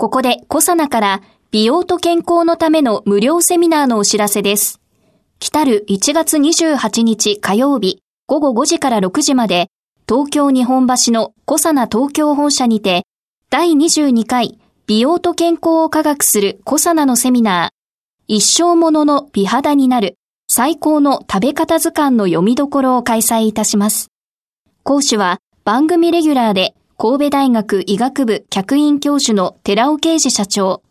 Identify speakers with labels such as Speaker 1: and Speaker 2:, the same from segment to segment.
Speaker 1: ここでコサナから美容と健康のための無料セミナーのお知らせです。来る1月28日火曜日午後5時から6時まで東京日本橋のコサナ東京本社にて第22回美容と健康を科学するコサナのセミナー一生ものの美肌になる最高の食べ方図鑑の読みどころを開催いたします。講師は番組レギュラーで神戸大学医学部客員教授の寺尾啓治社長。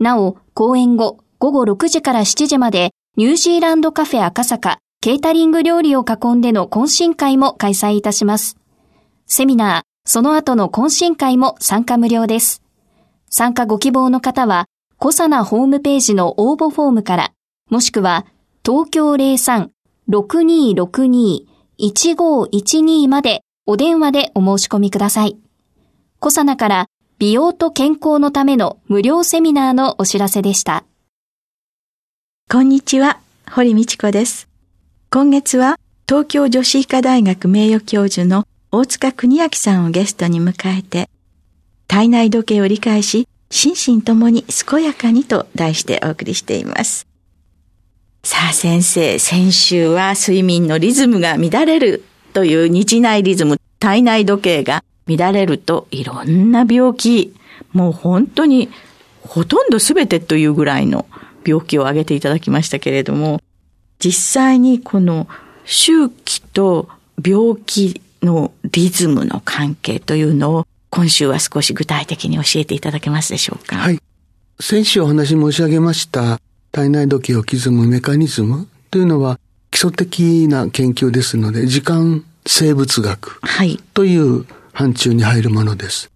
Speaker 1: なお、講演後午後6時から7時までニュージーランドカフェ赤坂ケータリング料理を囲んでの懇親会も開催いたします。セミナー、その後の懇親会も参加無料です。参加ご希望の方は、コサナホームページの応募フォームから、もしくは、東京03-6262-1512までお電話でお申し込みください。コサナから美容と健康のための無料セミナーのお知らせでした。
Speaker 2: こんにちは、堀道子です。今月は東京女子医科大学名誉教授の大塚国明さんをゲストに迎えて、体内時計を理解し、心身ともに健やかにと題してお送りしています。さあ先生、先週は睡眠のリズムが乱れるという日内リズム、体内時計が乱れるといろんな病気、もう本当にほとんど全てというぐらいの病気を挙げていただきましたけれども、実際にこの周期と病気のリズムの関係というのを今週は少し具体的に教えていただけますでしょうか？
Speaker 3: はい。先週お話申し上げました体内時計を刻むメカニズムというのは基礎的な研究ですので時間生物学という範疇に入るものです。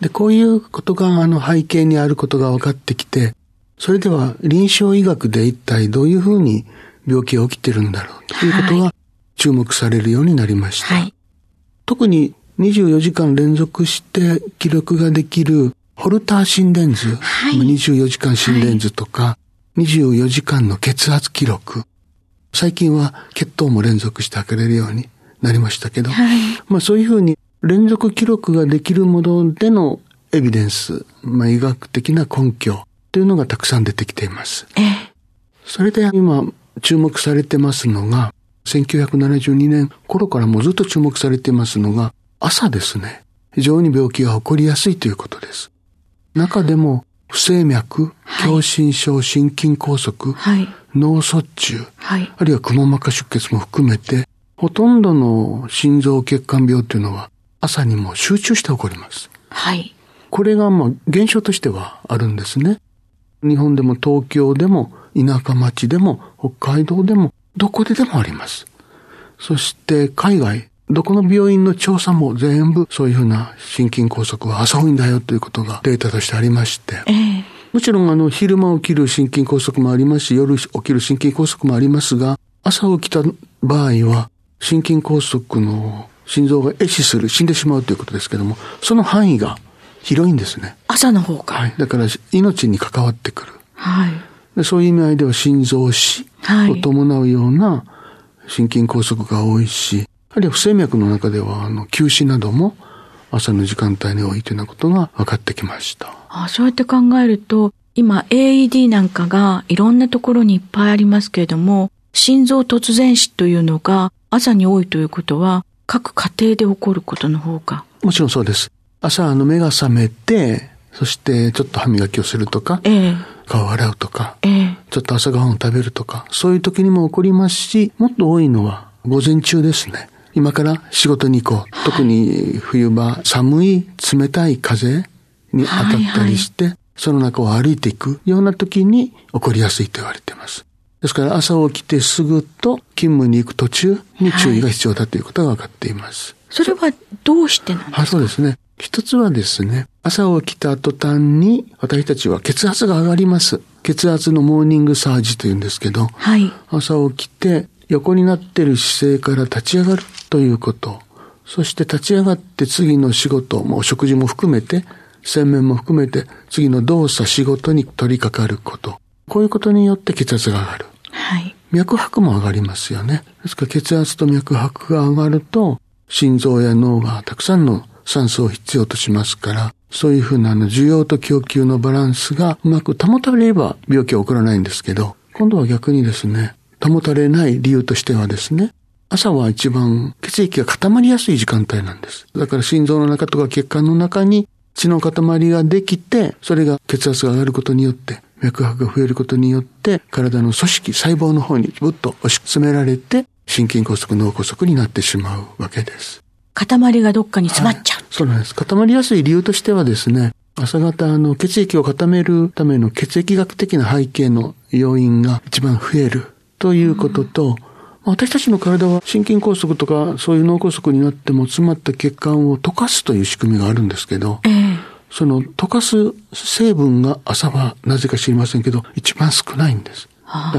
Speaker 3: で、こういうことがあの背景にあることが分かってきて、それでは臨床医学で一体どういうふうに病気が起きてるんだろうということが注目されるようになりました。はい、特に24時間連続して記録ができるホルター心電図、はい、24時間心電図とか、はい、24時間の血圧記録、最近は血糖も連続して測れるようになりましたけど、はい、まあそういうふうに連続記録ができるものでのエビデンス、まあ医学的な根拠というのがたくさん出てきています。それで今注目されてますのが、1972年頃からもうずっと注目されていますのが、朝ですね。非常に病気が起こりやすいということです。中でも、不整脈、狭心症、心筋梗塞、はい、脳卒中、はい、あるいはくも膜下出血も含めて、ほとんどの心臓血管病というのは朝にも集中して起こります。はい。これがまあ現象としてはあるんですね。日本でも東京でも田舎町でも北海道でもどこででもあります。そして海外、どこの病院の調査も全部そういうふうな心筋梗塞は浅いんだよということがデータとしてありまして、えー、もちろんあの昼間起きる心筋梗塞もありますし、夜起きる心筋梗塞もありますが、朝起きた場合は心筋梗塞の心臓が壊死する、死んでしまうということですけども、その範囲が広いんですね。
Speaker 2: 朝の方か。
Speaker 3: はい。だから命に関わってくる。はい。でそういう意味合いでは心臓死を伴うような心筋梗塞が多いし、あるいは不整脈の中では、あの、休止なども朝の時間帯に多いというようなことが分かってきました。
Speaker 2: あそうやって考えると、今 AED なんかがいろんなところにいっぱいありますけれども、心臓突然死というのが朝に多いということは、各家庭で起こることの方が。
Speaker 3: もちろんそうです。朝あの目が覚めて、そしてちょっと歯磨きをするとか、ええ、顔を洗うとか、ええ、ちょっと朝ごはんを食べるとか、そういう時にも起こりますし、もっと多いのは午前中ですね。今から仕事に行こう。はい、特に冬場、寒い冷たい風に当たったりして、はいはい、その中を歩いていくような時に起こりやすいと言われています。ですから朝起きてすぐと勤務に行く途中に注意が必要だということが分かっています。
Speaker 2: それはどうしてなんですか？
Speaker 3: そうですね。一つはですね、朝起きた途端に私たちは血圧が上がります。血圧のモーニングサージというんですけど、はい、朝起きて横になってる姿勢から立ち上がるということ。そして立ち上がって次の仕事、もう食事も含めて、洗面も含めて次の動作、仕事に取り掛かること。こういうことによって血圧が上がる。はい。脈拍も上がりますよね。ですから血圧と脈拍が上がると、心臓や脳がたくさんの酸素を必要としますから、そういうふうなあの需要と供給のバランスがうまく保たれれば病気は起こらないんですけど、今度は逆にですね、保たれない理由としてはですね、朝は一番血液が固まりやすい時間帯なんです。だから心臓の中とか血管の中に血の塊ができて、それが血圧が上がることによって、脈拍が増えることによって、体の組織、細胞の方にぐっと押し詰められて、心筋梗塞、脳梗塞になってしまうわけです。
Speaker 2: 塊がどっかに詰まっちゃう、はい、
Speaker 3: そうなんです。固まりやすい理由としてはですね、朝方あの血液を固めるための血液学的な背景の要因が一番増えるということと、うん私たちの体は心筋梗塞とかそういう脳梗塞になっても詰まった血管を溶かすという仕組みがあるんですけど、えー、その溶かす成分が朝はなぜか知りませんけど一番少ないんです。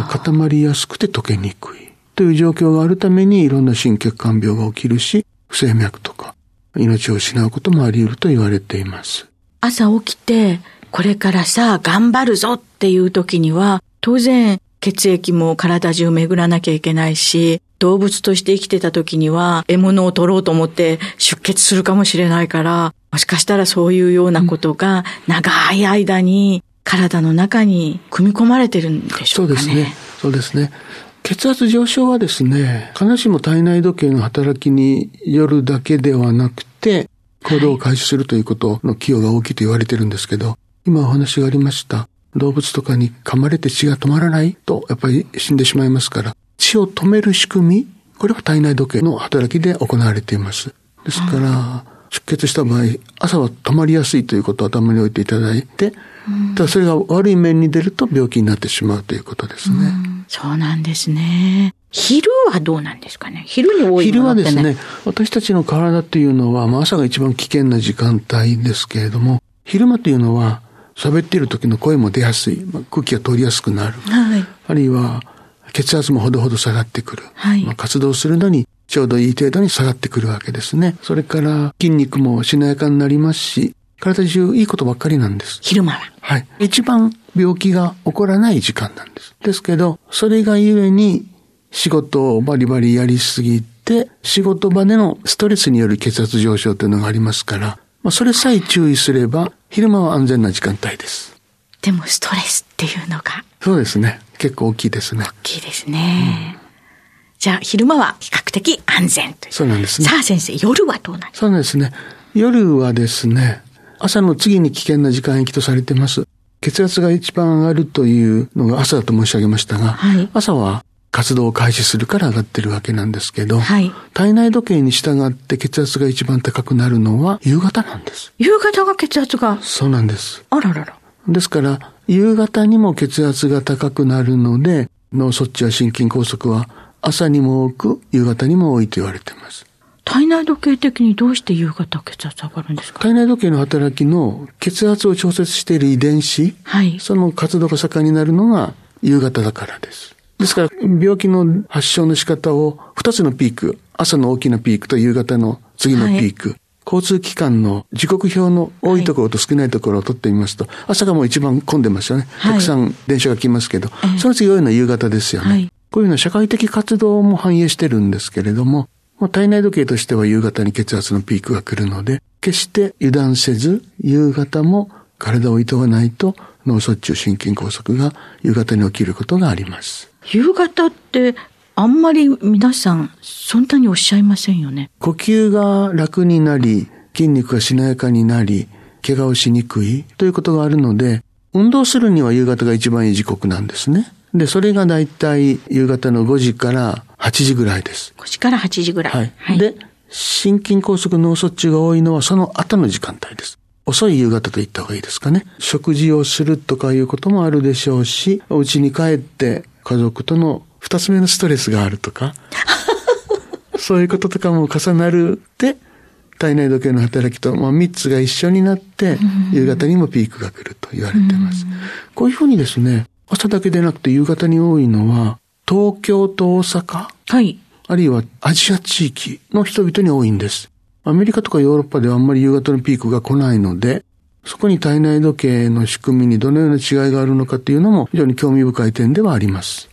Speaker 3: 固まりやすくて溶けにくいという状況があるためにいろんな心血管病が起きるし、不整脈とか命を失うこともあり得ると言われています。
Speaker 2: 朝起きてこれからさ頑張るぞっていう時には当然血液も体中巡らなきゃいけないし、動物として生きてた時には獲物を取ろうと思って出血するかもしれないから、もしかしたらそういうようなことが長い間に体の中に組み込まれてるんでしょうかね。
Speaker 3: そうですね。そうですね。血圧上昇はですね、必ずしも体内時計の働きによるだけではなくて、行動を開始するということの寄与が大きいと言われてるんですけど、今お話がありました。動物とかに噛まれて血が止まらない？と、やっぱり死んでしまいますから、血を止める仕組み、これは体内時計の働きで行われています。ですから、出血した場合、朝は止まりやすいということを頭に置いていただいて、ただそれが悪い面に出ると病気になってしまうということですね。
Speaker 2: うそうなんですね。昼はどうなんですかね？昼に多い
Speaker 3: 昼はですね、私たちの体というのは、まあ、朝が一番危険な時間帯ですけれども、昼間というのは喋っている時の声も出やすい、まあ、空気が通りやすくなる、はい、あるいは血圧もほどほど下がってくる、はいまあ、活動するのにちょうどいい程度に下がってくるわけですね。それから筋肉もしなやかになりますし、体中いいことばっかりなんです。
Speaker 2: 昼間は
Speaker 3: はい。一番病気が起こらない時間なんです。ですけど、それがゆえに仕事をバリバリやりすぎて、仕事場でのストレスによる血圧上昇というのがありますから、まあ、それさえ注意すれば、昼間は安全な時間帯です。
Speaker 2: でもストレスっていうのが。
Speaker 3: そうですね。結構大きいですね。
Speaker 2: 大きいですね。うん、じゃあ、昼間は比較的安全という。
Speaker 3: そうなんですね。
Speaker 2: さあ先生、夜はどうなんですか
Speaker 3: そうなんですね。夜はですね、朝の次に危険な時間域とされています。血圧が一番上がるというのが朝だと申し上げましたが、はい、朝は活動を開始するから上がってるわけなんですけど、はい、体内時計に従って血圧が一番高くなるのは夕方なんです。
Speaker 2: 夕方が血圧が？
Speaker 3: そうなんです。
Speaker 2: あららら。
Speaker 3: ですから、夕方にも血圧が高くなるので、脳卒中や心筋梗塞は朝にも多く、夕方にも多いと言われています。
Speaker 2: 体内時計的にどうして夕方血圧上がるんですか？
Speaker 3: 体内時計の働きの血圧を調節している遺伝子、はい、その活動が盛んになるのが夕方だからです。ですから、病気の発症の仕方を2つのピーク、朝の大きなピークと夕方の次のピーク、はい、交通機関の時刻表の多いところと少ないところを取ってみますと、はい、朝がもう一番混んでますよね。たくさん電車が来ますけど、はい、その次多いのは夕方ですよね。こういうのは社会的活動も反映してるんですけれども、体内時計としては夕方に血圧のピークが来るので、決して油断せず、夕方も体をいとわないと脳卒中心筋梗塞が夕方に起きることがあります。
Speaker 2: 夕方ってあんまり皆さんそんなにおっしゃいませんよね。
Speaker 3: 呼吸が楽になり、筋肉がしなやかになり、怪我をしにくいということがあるので、運動するには夕方が一番いい時刻なんですね。で、それがだいたい夕方の5時から8時ぐらいです。
Speaker 2: 5時から8時ぐらい。
Speaker 3: はい。はい、で、心筋梗塞脳卒中が多いのはその後の時間帯です。遅い夕方と言った方がいいですかね。食事をするとかいうこともあるでしょうし、お家に帰って家族との二つ目のストレスがあるとか、そういうこととかも重なるで、体内時計の働きと、まあ、3つが一緒になって、夕方にもピークが来ると言われてます。こういうふうにですね、朝だけでなくて夕方に多いのは、東京と大阪？はい。あるいはアジア地域の人々に多いんです。アメリカとかヨーロッパではあんまり夕方のピークが来ないので、そこに体内時計の仕組みにどのような違いがあるのかというのも非常に興味深い点ではあります。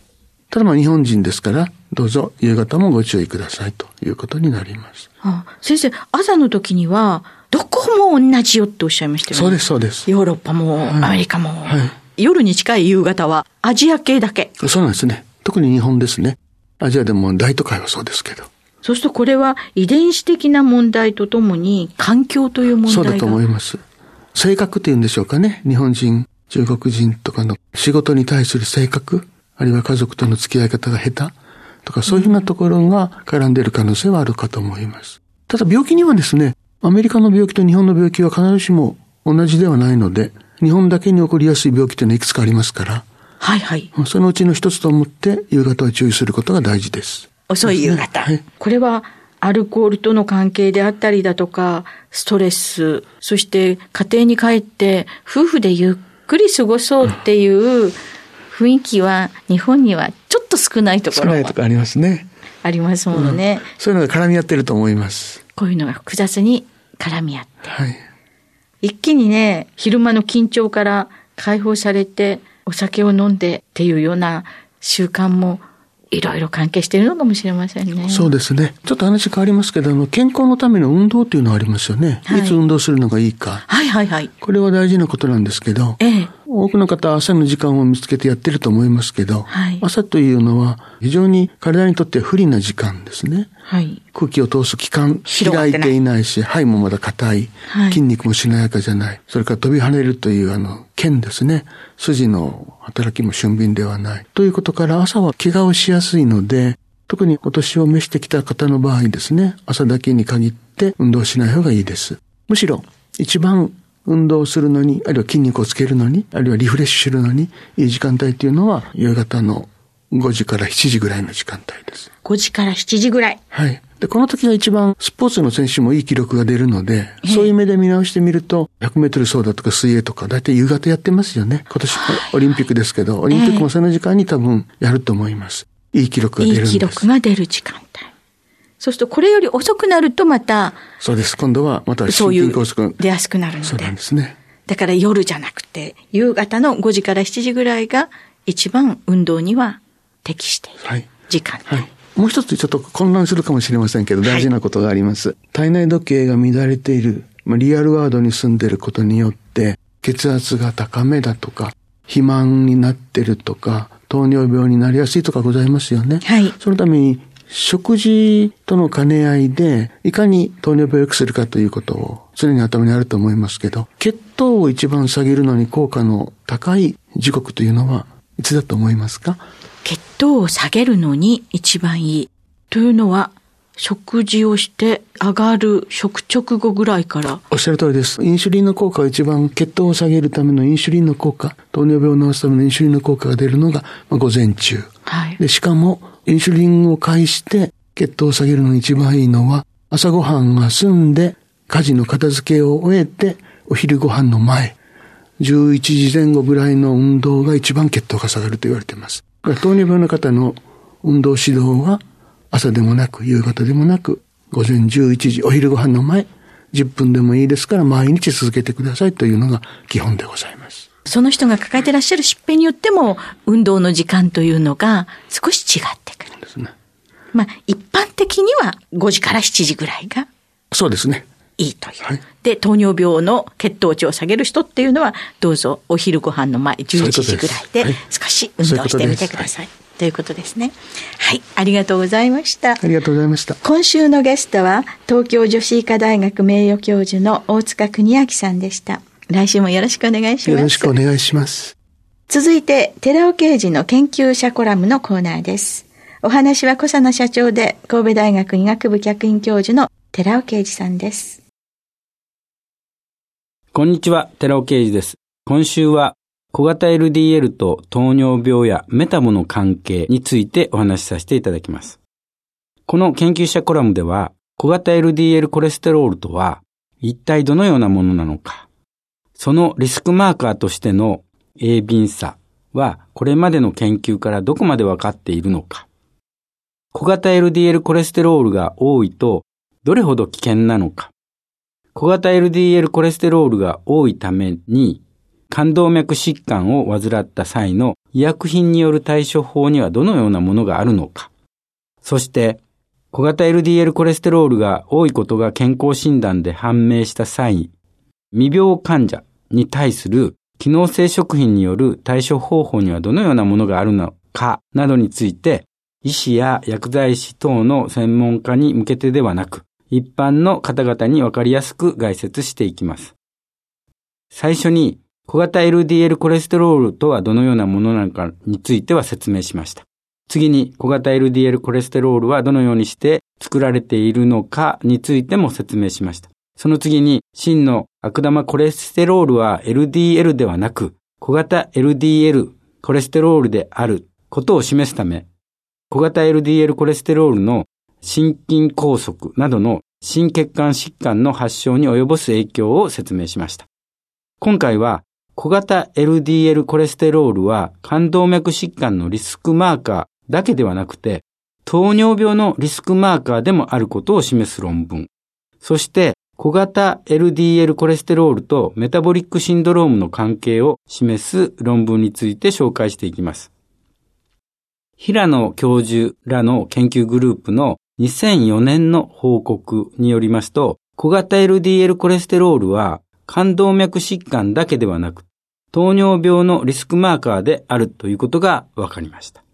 Speaker 3: ただまあ日本人ですから、どうぞ夕方もご注意くださいということになります。
Speaker 2: ああ先生、朝の時には、どこも同じよっておっしゃいましたよね。
Speaker 3: そうです、そうです。
Speaker 2: ヨーロッパも、アメリカも、はい、夜に近い夕方はアジア系だけ。
Speaker 3: そうなんですね。特に日本ですね。アジアでも大都会はそうですけど。
Speaker 2: そうするとこれは遺伝子的な問題とともに環境という問題が
Speaker 3: そうだと思います。性格っていうんでしょうかね。日本人、中国人とかの仕事に対する性格。あるいは家族との付き合い方が下手とかそういうふうなところが絡んでいる可能性はあるかと思います。ただ病気にはですね、アメリカの病気と日本の病気は必ずしも同じではないので、日本だけに起こりやすい病気というのはいくつかありますから、
Speaker 2: はいはい。
Speaker 3: そのうちの一つと思って夕方は注意することが大事です。
Speaker 2: 遅い夕方。はい、これはアルコールとの関係であったりだとか、ストレス、そして家庭に帰って夫婦でゆっくり過ごそうっていう、雰囲気は日本にはちょっと少ないところ
Speaker 3: 少ないとこありますね。
Speaker 2: ありますものね、
Speaker 3: うん、そういうのが絡み合ってると思います。
Speaker 2: こういうのが複雑に絡み合って。はい。一気にね、昼間の緊張から解放されて、お酒を飲んでっていうような習慣もいろいろ関係しているのかもしれませんね。
Speaker 3: そうですね。ちょっと話変わりますけど、あの、健康のための運動っていうのはありますよね。はい、いつ運動するのがいいか。
Speaker 2: はいはいはい。
Speaker 3: これは大事なことなんですけど、ええ、多くの方は朝の時間を見つけてやってると思いますけど、はい、朝というのは非常に体にとって不利な時間ですね。はい、空気を通す器官開いていないし、肺もまだ硬い、はい、筋肉もしなやかじゃない。それから飛び跳ねるというあの、剣ですね。筋の働きも俊敏ではない。ということから朝は怪我をしやすいので、特にお年を召してきた方の場合ですね、朝だけに限って運動しない方がいいです。むしろ、一番運動するのに、あるいは筋肉をつけるのに、あるいはリフレッシュするのに、いい時間帯っていうのは、夕方の5時から7時ぐらいの時間帯です。
Speaker 2: 5時から7時ぐらい。
Speaker 3: はい。で、この時が一番スポーツの選手もいい記録が出るので、そういう目で見直してみると、100メートル走だとか水泳とか、だいたい夕方やってますよね。今年オリンピックですけど、オリンピックもその時間に多分やると思います。いい記録が出るんです。
Speaker 2: いい記録が出る時間帯。そうすると、これより遅くなるとまた、
Speaker 3: そうです。今度はまた
Speaker 2: 心筋梗塞。出やすくなるので。
Speaker 3: そうなんですね。
Speaker 2: だから夜じゃなくて、夕方の5時から7時ぐらいが一番運動には適している時間、はい、はい。
Speaker 3: もう一つちょっと混乱するかもしれませんけど、大事なことがあります。はい、体内時計が乱れている、まあ、リアルワードに住んでいることによって、血圧が高めだとか、肥満になってるとか、糖尿病になりやすいとかございますよね。はい。そのために食事との兼ね合いで、いかに糖尿病を良くするかということを常に頭にあると思いますけど、血糖を一番下げるのに効果の高い時刻というのはいつだと思いますか？
Speaker 2: 血糖を下げるのに一番いい。というのは、食事をして上がる食直後ぐらいから。
Speaker 3: おっしゃる通りです。インシュリンの効果は一番血糖を下げるためのインシュリンの効果、糖尿病を治すためのインシュリンの効果が出るのが、まあ、午前中。はい。で、しかも、インシュリンを介して血糖を下げるのに一番いいのは、朝ごはんが済んで、家事の片付けを終えて、お昼ご飯の前、11時前後ぐらいの運動が一番血糖が下がると言われています。糖尿病の方の運動指導は、朝でもなく、夕方でもなく、午前11時、お昼ご飯の前、10分でもいいですから毎日続けてくださいというのが基本でございます。
Speaker 2: その人が抱えてらっしゃる疾病によっても、運動の時間というのが少し違ってくる。ですね。まあ、一般的には5時から7時ぐらいが。
Speaker 3: そうですね。
Speaker 2: いいという。はい、で、糖尿病の血糖値を下げる人っていうのは、どうぞお昼ご飯の前、11時ぐらいで少し運動してみてください。ということですね。はい、ありがとうございました。あ
Speaker 3: りがとうございました。
Speaker 2: 今週のゲストは、東京女子医科大学名誉教授の大塚邦明さんでした。来週もよろしくお願いします。よ
Speaker 3: ろしくお願いします。
Speaker 2: 続いて、寺尾刑事の研究者コラムのコーナーです。お話は小佐奈社長で、神戸大学医学部客員教授の寺尾啓二さんです。
Speaker 4: こんにちは、寺尾啓二です。今週は小型 LDL と糖尿病やメタボの関係についてお話しさせていただきます。この研究者コラムでは、小型 LDL コレステロールとは一体どのようなものなのか。そのリスクマーカーとしての鋭敏さはこれまでの研究からどこまで分かっているのか。小型 LDL コレステロールが多いとどれほど危険なのか。小型 LDL コレステロールが多いために冠動脈疾患を患った際の医薬品による対処法にはどのようなものがあるのか。そして小型 LDL コレステロールが多いことが健康診断で判明した際、未病患者に対する機能性食品による対処方法にはどのようなものがあるのかなどについて、医師や薬剤師等の専門家に向けてではなく、一般の方々にわかりやすく概説していきます。最初に、小型 LDL コレステロールとはどのようなものなのかについては説明しました。次に小型 LDL コレステロールはどのようにして作られているのかについても説明しました。その次に真の悪玉コレステロールは LDL ではなく小型 LDL コレステロールであることを示すため、小型 LDL コレステロールの心筋梗塞などの心血管疾患の発症に及ぼす影響を説明しました。今回は小型 LDL コレステロールは冠動脈疾患のリスクマーカーだけではなくて、糖尿病のリスクマーカーでもあることを示す論文。そして、小型 LDL コレステロールとメタボリックシンドロームの関係を示す論文について紹介していきます。平野教授らの研究グループの2004年の報告によりますと、小型 LDL コレステロールは冠動脈疾患だけではなく、糖尿病のリスクマーカーであるということが分かりました。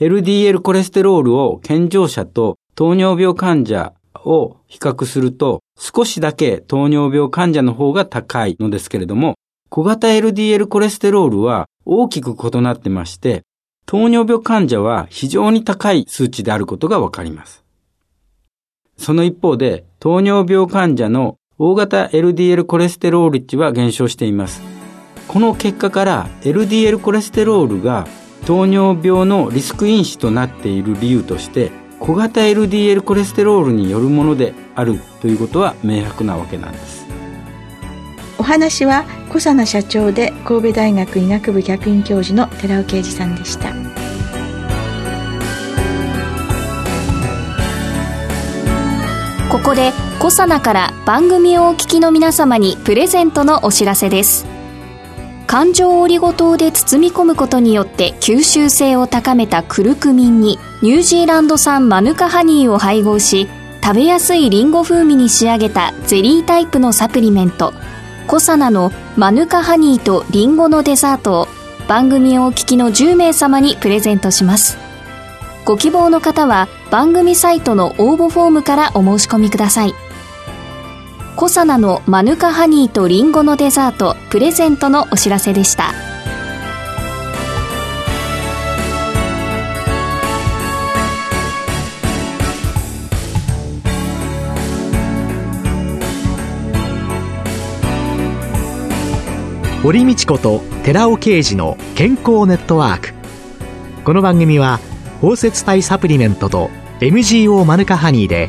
Speaker 4: LDL コレステロールを健常者と糖尿病患者を比較すると少しだけ糖尿病患者の方が高いのですけれども、小型 LDL コレステロールは大きく異なってまして、糖尿病患者は非常に高い数値であることがわかります。その一方で、糖尿病患者の大型 LDL コレステロール値は減少しています。この結果から LDL コレステロールが糖尿病のリスク因子となっている理由として小型 LDL コレステロールによるものであるということは明白なわけなんです。
Speaker 2: お話は小佐奈社長で神戸大学医学部客員教授の寺尾啓二さんでした。
Speaker 1: ここで小佐奈から番組をお聞きの皆様にプレゼントのお知らせです環状オリゴ糖で包み込むことによって吸収性を高めたクルクミンにニュージーランド産マヌカハニーを配合し食べやすいリンゴ風味に仕上げたゼリータイプのサプリメントコサナのマヌカハニーとリンゴのデザートを番組をお聞きの10名様にプレゼントします。ご希望の方は番組サイトの応募フォームからお申し込みください。コサナのマヌカハニーとリンゴのデザートプレゼントのお知らせでした。
Speaker 5: 堀道子と寺尾啓二の健康ネットワーク。この番組は包摂体サプリメントと MGO マヌカハニーで